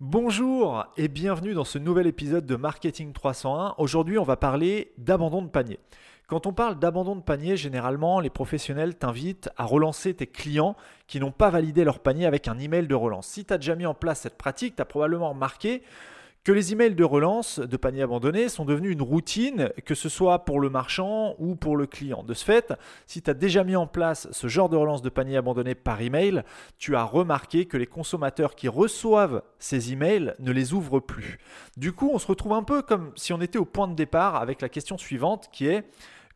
Bonjour et bienvenue dans ce nouvel épisode de Marketing 301. Aujourd'hui, on va parler d'abandon de panier. Quand on parle d'abandon de panier, généralement, les professionnels t'invitent à relancer tes clients qui n'ont pas validé leur panier avec un email de relance. Si tu as déjà mis en place cette pratique, tu as probablement remarqué que les emails de relance de panier abandonné sont devenus une routine, que ce soit pour le marchand ou pour le client. De ce fait, si tu as déjà mis en place ce genre de relance de panier abandonné par email, tu as remarqué que les consommateurs qui reçoivent ces emails ne les ouvrent plus. Du coup, on se retrouve un peu comme si on était au point de départ avec la question suivante qui est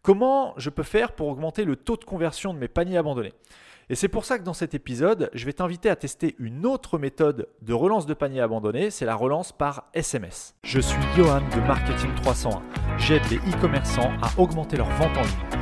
comment je peux faire pour augmenter le taux de conversion de mes paniers abandonnés? Et c'est pour ça que dans cet épisode, je vais t'inviter à tester une autre méthode de relance de panier abandonné, c'est la relance par SMS. Je suis Johan de Marketing 301. J'aide les e-commerçants à augmenter leur vente en ligne.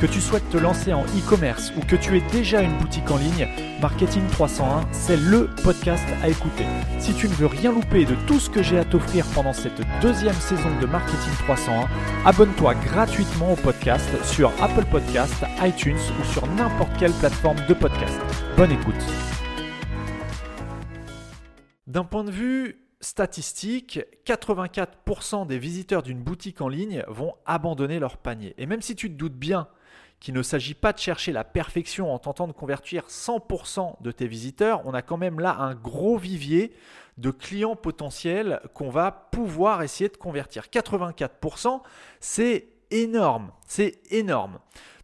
Que tu souhaites te lancer en e-commerce ou que tu aies déjà une boutique en ligne, Marketing 301, c'est le podcast à écouter. Si tu ne veux rien louper de tout ce que j'ai à t'offrir pendant cette deuxième saison de Marketing 301, abonne-toi gratuitement au podcast sur Apple Podcast, iTunes ou sur n'importe quelle plateforme de podcast. Bonne écoute. D'un point de vue statistique, 84% des visiteurs d'une boutique en ligne vont abandonner leur panier. Et même si tu te doutes bien qu'il ne s'agit pas de chercher la perfection en tentant de convertir 100% de tes visiteurs, on a quand même là un gros vivier de clients potentiels qu'on va pouvoir essayer de convertir. 84%, c'est énorme, c'est énorme.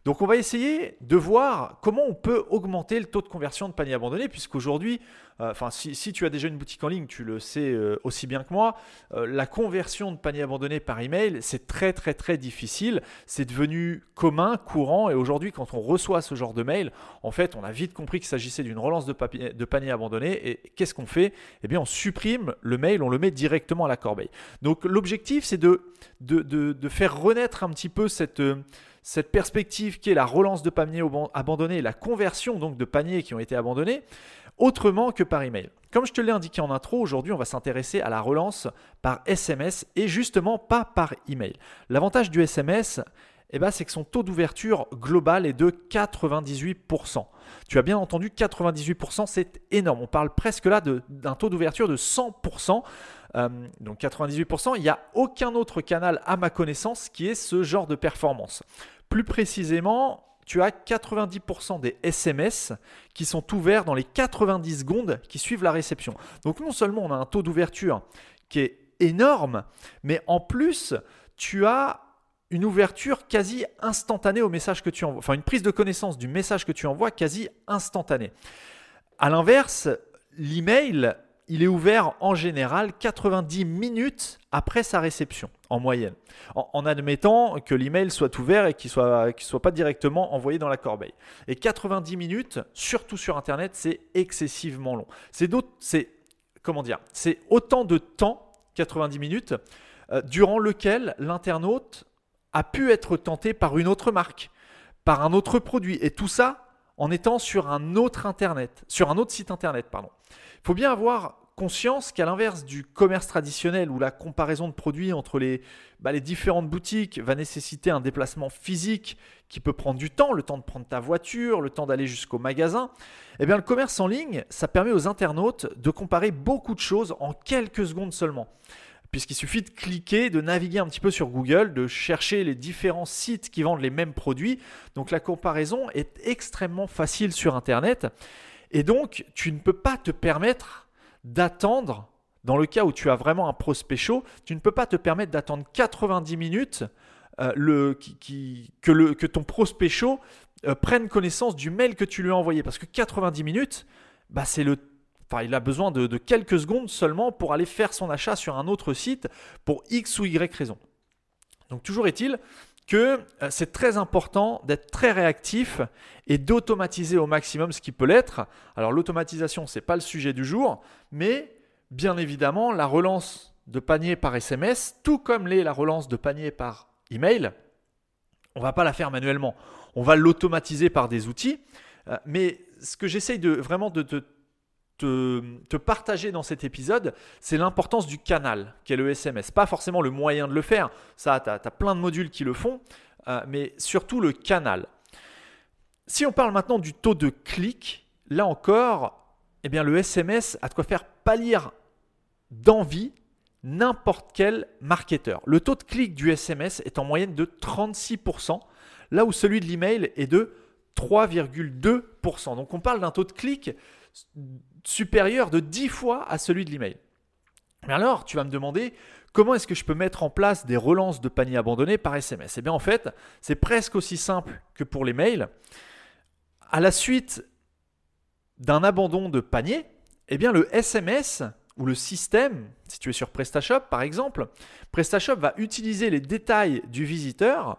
Donc on va essayer de voir comment on peut augmenter le taux de conversion de panier abandonné, puisqu'aujourd'hui, euh, enfin si, tu as déjà une boutique en ligne, tu le sais euh, aussi bien que moi, euh, la conversion de panier abandonné par email, c'est très très très difficile. C'est devenu commun, courant, et aujourd'hui quand on reçoit ce genre de mail, en fait on a vite compris qu'il s'agissait d'une relance de, de, panier abandonné, et qu'est-ce qu'on fait? Eh bien on supprime le mail, on le met directement à la corbeille. Donc l'objectif c'est de, faire renaître un petit peu cette cette perspective qui est la relance de paniers abandonnés, la conversion donc de paniers qui ont été abandonnés, autrement que par email. Comme je te l'ai indiqué en intro, aujourd'hui on va s'intéresser à la relance par SMS et justement pas par email. L'avantage du SMS, eh ben, c'est que son taux d'ouverture global est de 98%. Tu as bien entendu, 98%, c'est énorme. On parle presque là d'un taux d'ouverture de 100%. Euh, donc 98%, il n'y a aucun autre canal à ma connaissance qui ait ce genre de performance. Plus précisément, tu as 90% des SMS qui sont ouverts dans les 90 secondes qui suivent la réception. Donc non seulement on a un taux d'ouverture qui est énorme, mais en plus, tu as une ouverture quasi instantanée au message que tu envoies, enfin une prise de connaissance du message que tu envoies quasi instantanée. À l'inverse, l'email il est ouvert en général 90 minutes après sa réception, en moyenne, en, admettant que l'email soit ouvert et qu'il ne soit, pas directement envoyé dans la corbeille. Et 90 minutes, surtout sur Internet, c'est excessivement long. C'est c'est comment dire, c'est autant de temps, 90 minutes, euh, durant lequel l'internaute a pu être tenté par une autre marque, par un autre produit, et tout ça en étant sur un autre site internet, pardon. Il faut bien avoir conscience qu'à l'inverse du commerce traditionnel où la comparaison de produits entre les, bah, les différentes boutiques va nécessiter un déplacement physique qui peut prendre du temps, le temps de prendre ta voiture, le temps d'aller jusqu'au magasin, eh bien le commerce en ligne, ça permet aux internautes de comparer beaucoup de choses en quelques secondes seulement puisqu'il suffit de cliquer, de naviguer un petit peu sur Google, de chercher les différents sites qui vendent les mêmes produits. Donc la comparaison est extrêmement facile sur Internet. Et donc, tu ne peux pas te permettre d'attendre, dans le cas où tu as vraiment un prospect chaud, tu ne peux pas te permettre d'attendre 90 minutes euh, que, ton prospect chaud euh, prenne connaissance du mail que tu lui as envoyé. Parce que 90 minutes, bah, c'est le Enfin, il a besoin de, quelques secondes seulement pour aller faire son achat sur un autre site pour X ou Y raison. Donc toujours est-il que euh, c'est très important d'être très réactif et d'automatiser au maximum ce qui peut l'être. Alors l'automatisation, ce n'est pas le sujet du jour, mais bien évidemment, la relance de panier par SMS, tout comme l'est la relance de panier par email, on ne va pas la faire manuellement. On va l'automatiser par des outils. Euh, mais ce que j'essaye vraiment de te te, partager dans cet épisode, c'est l'importance du canal, qu'est le SMS. Pas forcément le moyen de le faire, ça, tu as, plein de modules qui le font, euh, mais surtout le canal. Si on parle maintenant du taux de clic, là encore, eh bien, le SMS a de quoi faire pâlir d'envie n'importe quel marketeur. Le taux de clic du SMS est en moyenne de 36%, là où celui de l'email est de 3,2%. Donc on parle d'un taux de clic supérieur de 10 fois à celui de l'email. Mais alors, tu vas me demander comment est-ce que je peux mettre en place des relances de panier abandonné par SMS Eh bien, en fait, c'est presque aussi simple que pour les mails. À la suite d'un abandon de panier, eh bien, le SMS ou le système, si tu es sur PrestaShop par exemple, PrestaShop va utiliser les détails du visiteur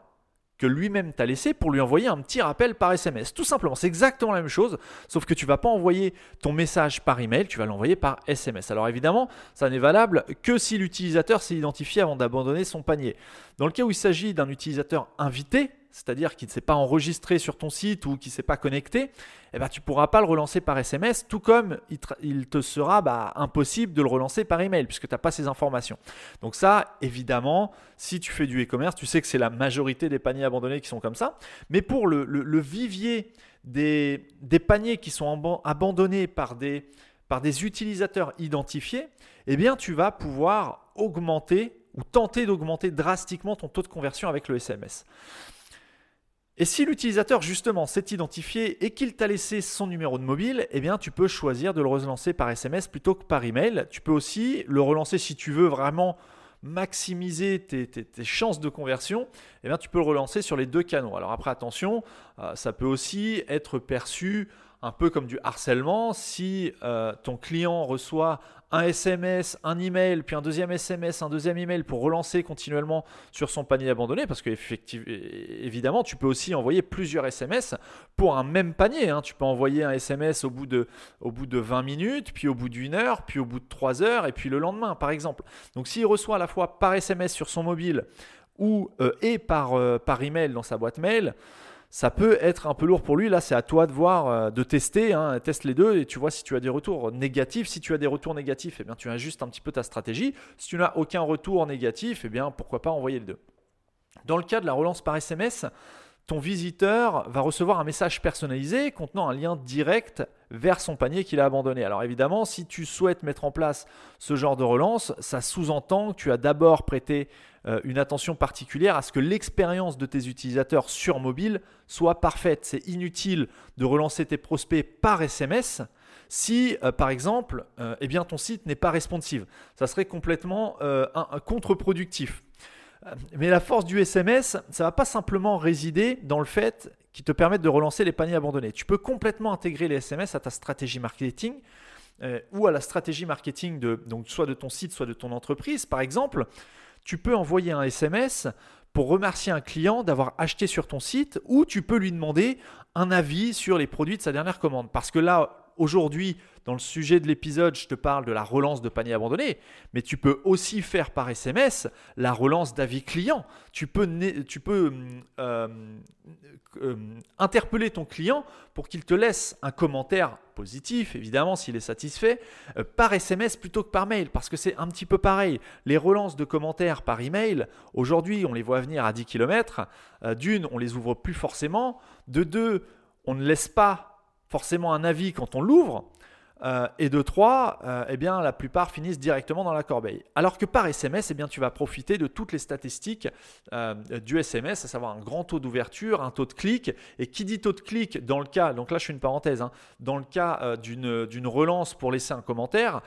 que lui-même t'a laissé pour lui envoyer un petit rappel par SMS. Tout simplement, c'est exactement la même chose, sauf que tu vas pas envoyer ton message par email, tu vas l'envoyer par SMS. Alors évidemment, ça n'est valable que si l'utilisateur s'est identifié avant d'abandonner son panier. Dans le cas où il s'agit d'un utilisateur invité, c'est-à-dire qu'il ne s'est pas enregistré sur ton site ou qui ne s'est pas connecté, eh ben, tu ne pourras pas le relancer par SMS, tout comme il te, sera bah, impossible de le relancer par email, puisque tu n'as pas ces informations. Donc ça, évidemment, si tu fais du e-commerce, tu sais que c'est la majorité des paniers abandonnés qui sont comme ça. Mais pour le, vivier des, paniers qui sont abandonnés par des, par des utilisateurs identifiés, eh bien, tu vas pouvoir augmenter ou tenter d'augmenter drastiquement ton taux de conversion avec le SMS. Et si l'utilisateur justement s'est identifié et qu'il t'a laissé son numéro de mobile, eh bien tu peux choisir de le relancer par SMS plutôt que par email. Tu peux aussi le relancer si tu veux vraiment maximiser tes, chances de conversion, eh bien tu peux le relancer sur les deux canaux. Alors après attention, euh, ça peut aussi être perçu un peu comme du harcèlement. Si euh, ton client reçoit un SMS, un email, puis un deuxième SMS, un deuxième email pour relancer continuellement sur son panier abandonné, parce que évidemment, tu peux aussi envoyer plusieurs SMS pour un même panier. Hein. Tu peux envoyer un SMS au bout, de, au bout de 20 minutes, puis au bout d'une heure, puis au bout de 3 heures, et puis le lendemain, par exemple. Donc s'il reçoit à la fois par SMS sur son mobile ou euh, et par, euh, par email dans sa boîte mail, ça peut être un peu lourd pour lui. Là, c'est à toi de voir, euh, de tester. Hein, teste les deux et tu vois si tu as des retours négatifs. Si tu as des retours négatifs, eh bien, tu ajustes un petit peu ta stratégie. Si tu n'as aucun retour négatif, eh bien, pourquoi pas envoyer les deux. Dans le cas de la relance par SMS, ton visiteur va recevoir un message personnalisé contenant un lien direct vers son panier qu'il a abandonné. Alors évidemment, si tu souhaites mettre en place ce genre de relance, ça sous-entend que tu as d'abord prêté euh, une attention particulière à ce que l'expérience de tes utilisateurs sur mobile soit parfaite. C'est inutile de relancer tes prospects par SMS si, euh, par exemple, euh, eh ton site n'est pas responsive. Ça serait complètement contre-productif. Mais la force du SMS, ça va pas simplement résider dans le fait qui te permettent de relancer les paniers abandonnés. Tu peux complètement intégrer les SMS à ta stratégie marketing euh, ou à la stratégie marketing donc soit de ton site, soit de ton entreprise. Par exemple, tu peux envoyer un SMS pour remercier un client d'avoir acheté sur ton site ou tu peux lui demander un avis sur les produits de sa dernière commande. Parce que là, aujourd'hui, dans le sujet de l'épisode, je te parle de la relance de panier abandonné, mais tu peux aussi faire par SMS la relance d'avis client. Tu peux, tu peux euh, euh, interpeller ton client pour qu'il te laisse un commentaire positif, évidemment, s'il est satisfait, euh, par SMS plutôt que par mail, parce que c'est un petit peu pareil. Les relances de commentaires par email, aujourd'hui, on les voit venir à 10 km. D'une, on les ouvre plus forcément. De deux, on ne laisse pas forcément un avis quand on l'ouvre. Euh, et de trois, euh, eh bien, la plupart finissent directement dans la corbeille. Alors que par SMS, eh bien, tu vas profiter de toutes les statistiques euh, du SMS, à savoir un grand taux d'ouverture, un taux de clic. Et qui dit taux de clic, dans le cas, donc là je fais une parenthèse, hein, dans le cas d'une relance pour laisser un commentaire,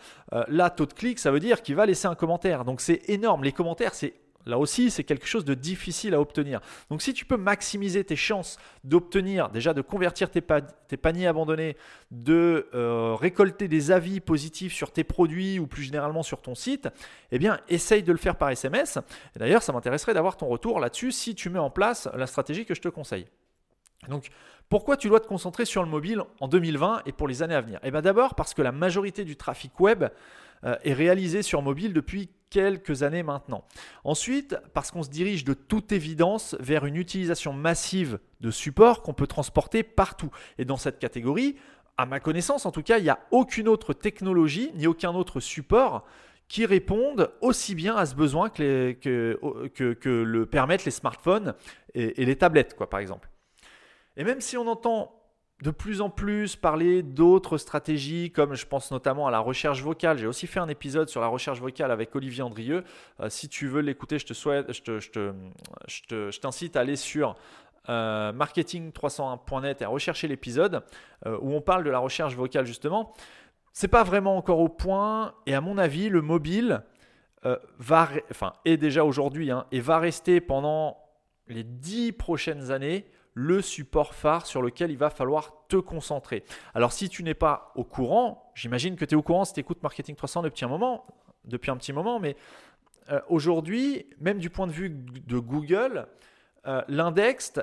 là, taux de clic, ça veut dire qu'il va laisser un commentaire. Donc c'est énorme. Les commentaires, c'est Là aussi, c'est quelque chose de difficile à obtenir. Donc si tu peux maximiser tes chances d'obtenir, déjà de convertir tes, paniers abandonnés, de euh, récolter des avis positifs sur tes produits ou plus généralement sur ton site, eh bien essaye de le faire par SMS. D'ailleurs, ça m'intéresserait d'avoir ton retour là-dessus si tu mets en place la stratégie que je te conseille. Donc, pourquoi tu dois te concentrer sur le mobile en 2020 et pour les années à venir? Eh bien d'abord parce que la majorité du trafic web euh, est réalisé sur mobile depuis quelques années maintenant. Ensuite, parce qu'on se dirige de toute évidence vers une utilisation massive de support qu'on peut transporter partout. Et dans cette catégorie, à ma connaissance en tout cas, il n'y a aucune autre technologie ni aucun autre support qui répondent aussi bien à ce besoin que, le permettent les smartphones et, et les tablettes, quoi, par exemple. Et même si on entend de plus en plus parler d'autres stratégies, comme je pense notamment à la recherche vocale. J'ai aussi fait un épisode sur la recherche vocale avec Olivier Andrieux. Euh, si tu veux l'écouter, je te souhaite, je, t'incite à aller sur euh, marketing301.net et à rechercher l'épisode euh, où on parle de la recherche vocale justement. C'est pas vraiment encore au point, et à mon avis, le mobile va, enfin, est déjà aujourd'hui hein, et va rester pendant les dix prochaines années le support phare sur lequel il va falloir te concentrer. Alors si tu n'es pas au courant, j'imagine que tu es au courant si tu écoutes Marketing 300 depuis un moment, depuis un petit moment, mais euh, aujourd'hui, même du point de vue de Google, euh, l'index,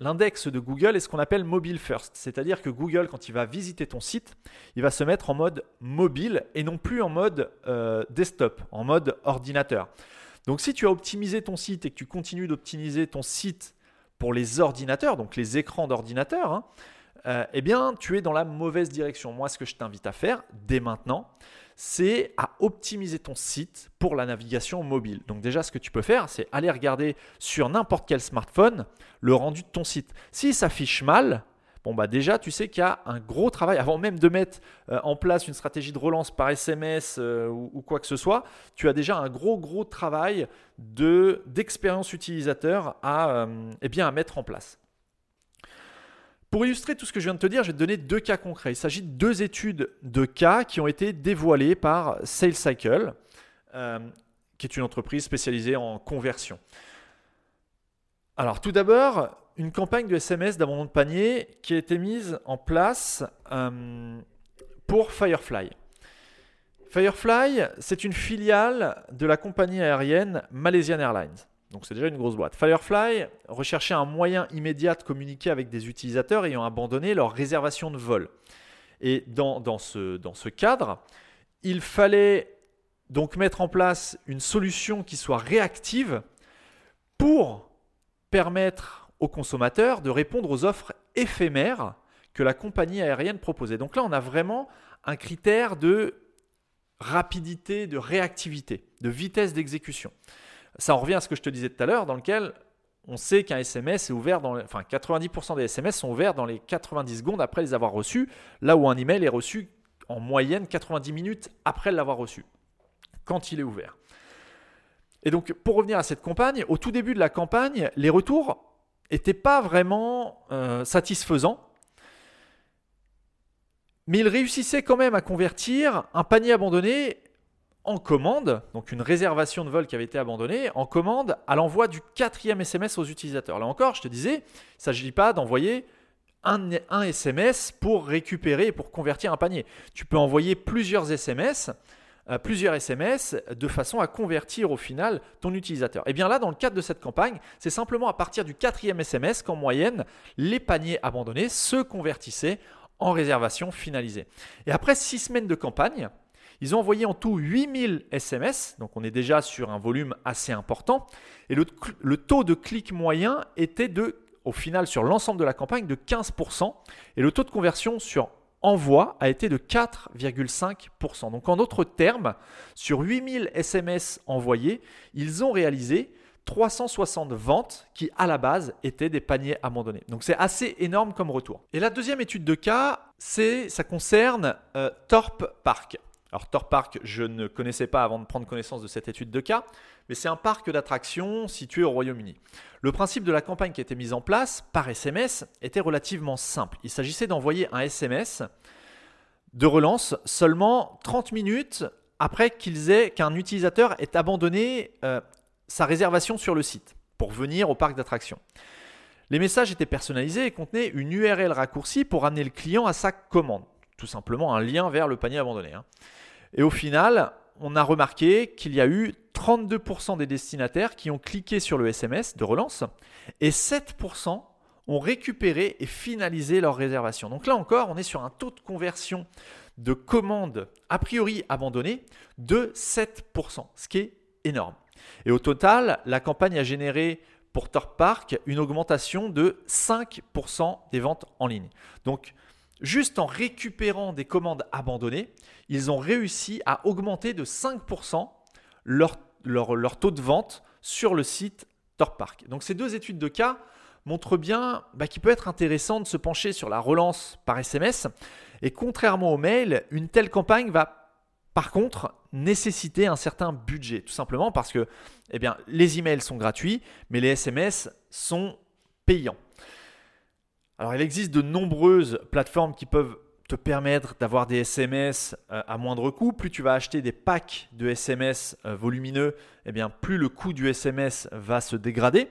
de Google est ce qu'on appelle mobile first. C'est-à-dire que Google, quand il va visiter ton site, il va se mettre en mode mobile et non plus en mode euh, desktop, en mode ordinateur. Donc si tu as optimisé ton site et que tu continues d'optimiser ton site pour les ordinateurs, donc les écrans d'ordinateur, hein, euh, eh bien, tu es dans la mauvaise direction. Moi, ce que je t'invite à faire dès maintenant, c'est à optimiser ton site pour la navigation mobile. Donc déjà, ce que tu peux faire, c'est aller regarder sur n'importe quel smartphone le rendu de ton site. Si ça s'affiche mal, Bon, bah déjà, tu sais qu'il y a un gros travail, avant même de mettre euh, en place une stratégie de relance par SMS euh, ou, quoi que ce soit, tu as déjà un gros, gros travail de, d'expérience utilisateur à, euh, eh bien, à mettre en place. Pour illustrer tout ce que je viens de te dire, je vais te donner deux cas concrets. Il s'agit de deux études de cas qui ont été dévoilées par SalesCycle, qui est une entreprise spécialisée en conversion. Alors tout d'abord, une campagne de SMS d'abandon de panier qui a été mise en place euh, pour Firefly. Firefly, c'est une filiale de la compagnie aérienne Malaysian Airlines. Donc c'est déjà une grosse boîte. Firefly recherchait un moyen immédiat de communiquer avec des utilisateurs ayant abandonné leur réservation de vol. Et dans, ce cadre, il fallait donc mettre en place une solution qui soit réactive pour permettre aux consommateurs de répondre aux offres éphémères que la compagnie aérienne proposait. Donc là, on a vraiment un critère de rapidité, de réactivité, de vitesse d'exécution. Ça en revient à ce que je te disais tout à l'heure, dans lequel on sait qu'un SMS est ouvert dans, enfin 90% des SMS sont ouverts dans les 90 secondes après les avoir reçus, là où un email est reçu en moyenne 90 minutes après l'avoir reçu, quand il est ouvert. Et donc, pour revenir à cette campagne, au tout début de la campagne, les retours n'était pas vraiment euh, satisfaisant. Mais il réussissait quand même à convertir un panier abandonné en commande, donc une réservation de vol qui avait été abandonnée, en commande à l'envoi du quatrième SMS aux utilisateurs. Là encore, je te disais, il ne s'agit pas d'envoyer un, SMS pour récupérer pour convertir un panier. Tu peux envoyer plusieurs SMS plusieurs SMS de façon à convertir au final ton utilisateur. Et bien là, dans le cadre de cette campagne, c'est simplement à partir du quatrième SMS qu'en moyenne, les paniers abandonnés se convertissaient en réservation finalisée. Et après six semaines de campagne, ils ont envoyé en tout 8000 SMS, donc on est déjà sur un volume assez important, et le, le taux de clic moyen était de, au final sur l'ensemble de la campagne, de 15%, et le taux de conversion sur envoi a été de 4,5%. Donc en d'autres termes, sur 8000 SMS envoyés, ils ont réalisé 360 ventes qui à la base étaient des paniers abandonnés. Donc c'est assez énorme comme retour. Et la deuxième étude de cas, ça concerne euh, Torp Park. Alors Torp Park, je ne connaissais pas avant de prendre connaissance de cette étude de cas, mais c'est un parc d'attractions situé au Royaume-Uni. Le principe de la campagne qui a été mise en place par SMS était relativement simple. Il s'agissait d'envoyer un SMS de relance seulement 30 minutes après qu'un utilisateur ait abandonné euh, sa réservation sur le site pour venir au parc d'attractions. Les messages étaient personnalisés et contenaient une URL raccourcie pour amener le client à sa commande. Tout simplement un lien vers le panier abandonné. Hein. Et au final, on a remarqué qu'il y a eu 32% des destinataires qui ont cliqué sur le SMS de relance et 7% ont récupéré et finalisé leur réservation. Donc là encore, on est sur un taux de conversion de commandes a priori abandonnées de 7%, ce qui est énorme. Et au total, la campagne a généré pour Thor Park une augmentation de 5% des ventes en ligne. Donc, juste en récupérant des commandes abandonnées, ils ont réussi à augmenter de 5% leur, taux de vente sur le site Thor Park. Donc, ces deux études de cas montrent bien bah, qu'il peut être intéressant de se pencher sur la relance par SMS. Et contrairement au mail, une telle campagne va par contre, nécessiter un certain budget, tout simplement parce que eh bien, les emails sont gratuits, mais les SMS sont payants. Alors, il existe de nombreuses plateformes qui peuvent te permettre d'avoir des SMS euh, à moindre coût. Plus tu vas acheter des packs de SMS euh, volumineux, eh bien, plus le coût du SMS va se dégrader.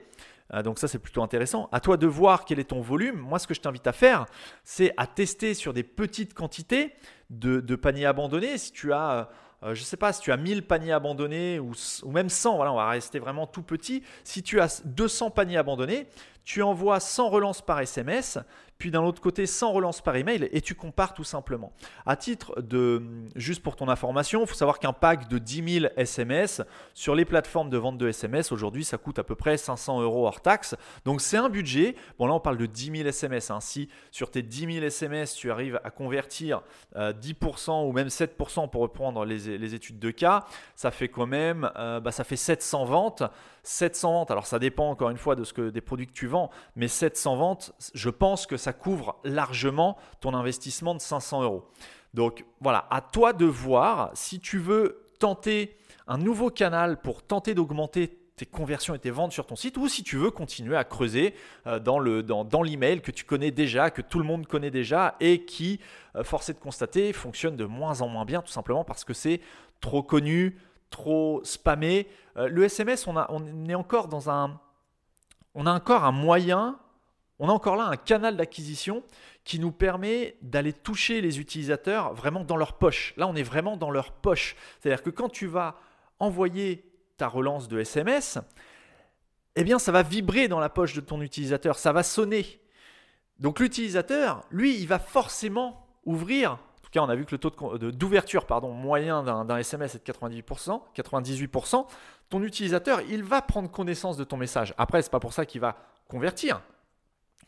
Euh, donc ça, c'est plutôt intéressant. À toi de voir quel est ton volume. Moi, ce que je t'invite à faire, c'est à tester sur des petites quantités de, paniers abandonnés. Si tu as... Je sais pas, si tu as 1000 paniers abandonnés ou, ou, même 100, voilà, on va rester vraiment tout petit. Si tu as 200 paniers abandonnés, tu envoies 100 relances par SMS, puis d'un autre côté 100 relances par email et tu compares tout simplement. À titre de, juste pour ton information, il faut savoir qu'un pack de 10 000 SMS sur les plateformes de vente de SMS aujourd'hui ça coûte à peu près 500 euros hors taxe. Donc c'est un budget. Bon là on parle de 10 000 SMS. Si sur tes 10 000 SMS tu arrives à convertir 10% euh, ou même 7% pour reprendre les, études de cas, ça fait quand même euh, bah, ça fait 700 ventes. 700 ventes, alors ça dépend encore une fois de ce que des produits que tu vends, mais 700 ventes, je pense que ça couvre largement ton investissement de 500 euros. Donc voilà, à toi de voir si tu veux tenter un nouveau canal pour tenter d'augmenter tes conversions et tes ventes sur ton site ou si tu veux continuer à creuser euh, dans, le, dans, dans l'email que tu connais déjà, que tout le monde connaît déjà et qui, euh, force est de constater, fonctionne de moins en moins bien tout simplement parce que c'est trop connu, trop spammé. Euh, le SMS, on, a, on est encore dans un... On a encore un moyen on a encore là un canal d'acquisition qui nous permet d'aller toucher les utilisateurs vraiment dans leur poche. Là, on est vraiment dans leur poche. C'est-à-dire que quand tu vas envoyer ta relance de SMS, eh bien, ça va vibrer dans la poche de ton utilisateur, ça va sonner. Donc l'utilisateur, lui, il va forcément ouvrir. En tout cas, on a vu que le taux d'ouverture moyen d'un SMS est de 98%, 98%. Ton utilisateur, il va prendre connaissance de ton message. Après, ce n'est pas pour ça qu'il va convertir.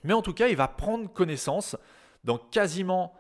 Mais en tout cas, il va prendre connaissance dans quasiment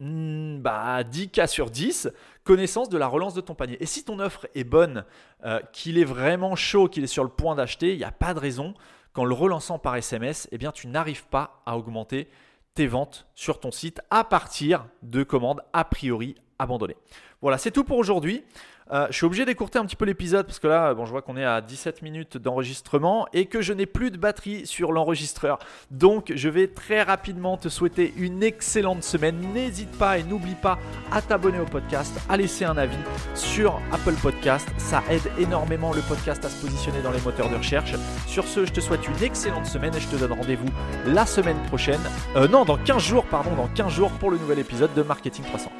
hmm, bah, 10 cas sur 10, connaissance de la relance de ton panier. Et si ton offre est bonne, euh, qu'il est vraiment chaud, qu'il est sur le point d'acheter, il n'y a pas de raison qu'en le relançant par SMS, eh bien, tu n'arrives pas à augmenter tes ventes sur ton site à partir de commandes a priori abandonnées. Voilà, c'est tout pour aujourd'hui. Euh, je suis obligé d'écourter un petit peu l'épisode parce que là, bon, je vois qu'on est à 17 minutes d'enregistrement et que je n'ai plus de batterie sur l'enregistreur. Donc, je vais très rapidement te souhaiter une excellente semaine. N'hésite pas et n'oublie pas à t'abonner au podcast, à laisser un avis sur Apple Podcast. Ça aide énormément le podcast à se positionner dans les moteurs de recherche. Sur ce, je te souhaite une excellente semaine et je te donne rendez-vous la semaine prochaine. Euh, non, dans 15 jours, pardon, dans 15 jours pour le nouvel épisode de Marketing 300.